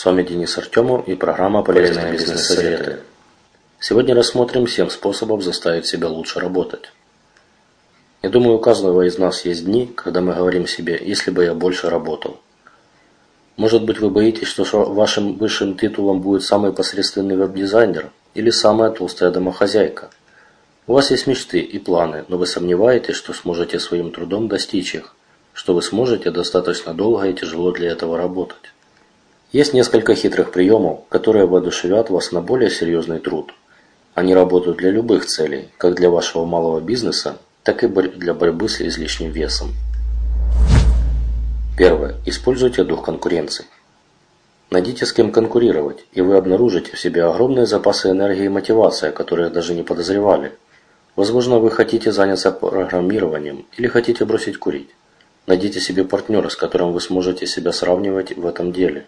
с вами Денис Артемов и программа «Полезные бизнес-советы». Сегодня рассмотрим 7 способов заставить себя лучше работать. Я думаю, у каждого из нас есть дни, когда мы говорим себе «если бы я больше работал». Может быть, вы боитесь, что вашим высшим титулом будет самый посредственный веб-дизайнер или самая толстая домохозяйка. У вас есть мечты и планы, но вы сомневаетесь, что сможете своим трудом достичь их, что вы сможете достаточно долго и тяжело для этого работать. Есть несколько хитрых приемов, которые воодушевят вас на более серьезный труд – они работают для любых целей, как для вашего малого бизнеса, так и для борьбы с излишним весом. Первое. Используйте дух конкуренции. Найдите с кем конкурировать, и вы обнаружите в себе огромные запасы энергии и мотивации, о которых даже не подозревали. Возможно, вы хотите заняться программированием или хотите бросить курить. Найдите себе партнера, с которым вы сможете себя сравнивать в этом деле.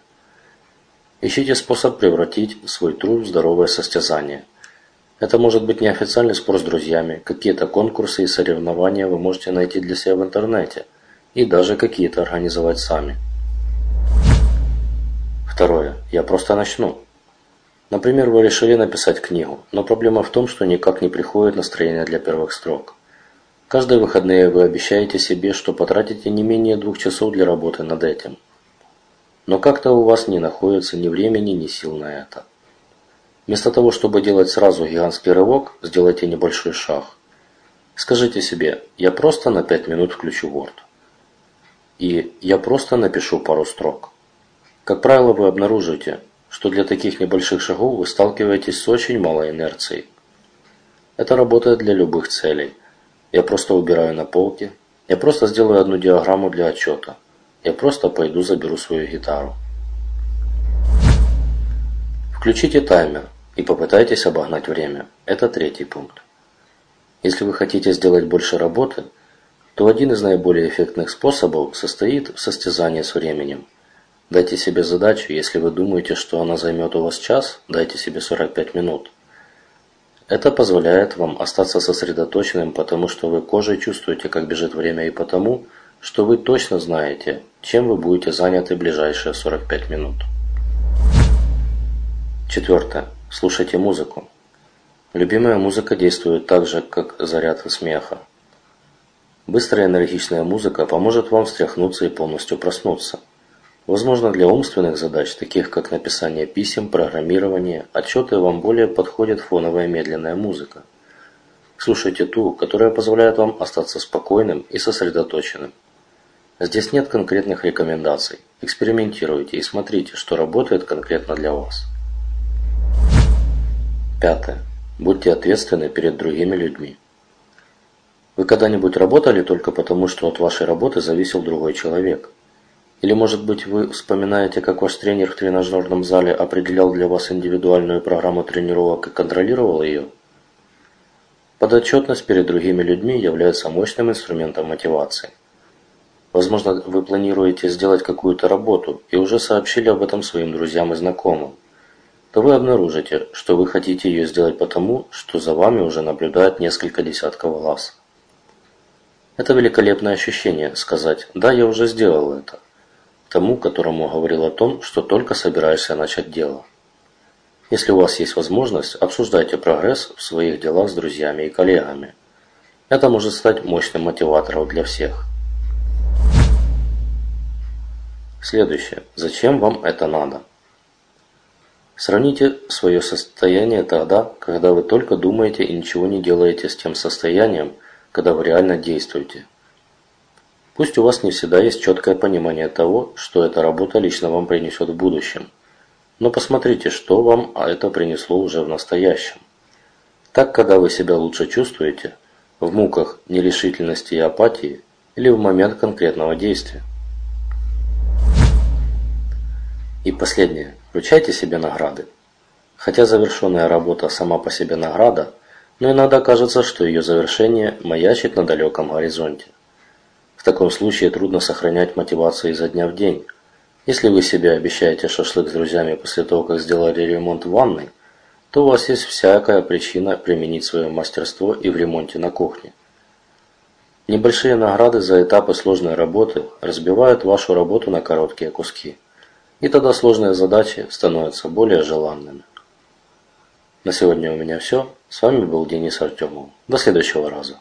Ищите способ превратить свой труд в здоровое состязание – это может быть неофициальный спор с друзьями, какие-то конкурсы и соревнования вы можете найти для себя в интернете и даже какие-то организовать сами. Второе. Я просто начну. Например, вы решили написать книгу, но проблема в том, что никак не приходит настроение для первых строк. Каждые выходные вы обещаете себе, что потратите не менее двух часов для работы над этим. Но как-то у вас не находится ни времени, ни сил на это. Вместо того, чтобы делать сразу гигантский рывок, сделайте небольшой шаг. Скажите себе, я просто на 5 минут включу Word. И я просто напишу пару строк. Как правило, вы обнаружите, что для таких небольших шагов вы сталкиваетесь с очень малой инерцией. Это работает для любых целей. Я просто убираю на полке. Я просто сделаю одну диаграмму для отчета. Я просто пойду заберу свою гитару. Включите таймер и попытайтесь обогнать время. Это третий пункт. Если вы хотите сделать больше работы, то один из наиболее эффектных способов состоит в состязании с временем. Дайте себе задачу, если вы думаете, что она займет у вас час, дайте себе 45 минут. Это позволяет вам остаться сосредоточенным, потому что вы кожей чувствуете, как бежит время, и потому, что вы точно знаете, чем вы будете заняты ближайшие 45 минут. Четвертое. Слушайте музыку. Любимая музыка действует так же, как заряд смеха. Быстрая энергичная музыка поможет вам встряхнуться и полностью проснуться. Возможно, для умственных задач, таких как написание писем, программирование, отчеты вам более подходит фоновая медленная музыка. Слушайте ту, которая позволяет вам остаться спокойным и сосредоточенным. Здесь нет конкретных рекомендаций. Экспериментируйте и смотрите, что работает конкретно для вас. Пятое. Будьте ответственны перед другими людьми. Вы когда-нибудь работали только потому, что от вашей работы зависел другой человек? Или, может быть, вы вспоминаете, как ваш тренер в тренажерном зале определял для вас индивидуальную программу тренировок и контролировал ее? Подотчетность перед другими людьми является мощным инструментом мотивации. Возможно, вы планируете сделать какую-то работу и уже сообщили об этом своим друзьям и знакомым. То вы обнаружите, что вы хотите ее сделать потому, что за вами уже наблюдают несколько десятков глаз. Это великолепное ощущение сказать «да, я уже сделал это» тому, которому говорил о том, что только собираешься начать дело. Если у вас есть возможность, обсуждайте прогресс в своих делах с друзьями и коллегами. Это может стать мощным мотиватором для всех. Следующее. Зачем вам это надо? Сравните свое состояние тогда, когда вы только думаете и ничего не делаете с тем состоянием, когда вы реально действуете. Пусть у вас не всегда есть четкое понимание того, что эта работа лично вам принесет в будущем. Но посмотрите, что вам это принесло уже в настоящем. Так, когда вы себя лучше чувствуете, в муках нерешительности и апатии или в момент конкретного действия. Последнее. Вручайте себе награды. Хотя завершенная работа сама по себе награда, но иногда кажется, что ее завершение маячит на далеком горизонте. В таком случае трудно сохранять мотивацию изо дня в день. Если вы себе обещаете шашлык с друзьями после того, как сделали ремонт в ванной, то у вас есть всякая причина применить свое мастерство и в ремонте на кухне. Небольшие награды за этапы сложной работы разбивают вашу работу на короткие куски. И тогда сложные задачи становятся более желанными. На сегодня у меня все. С вами был Денис Артемов. До следующего раза.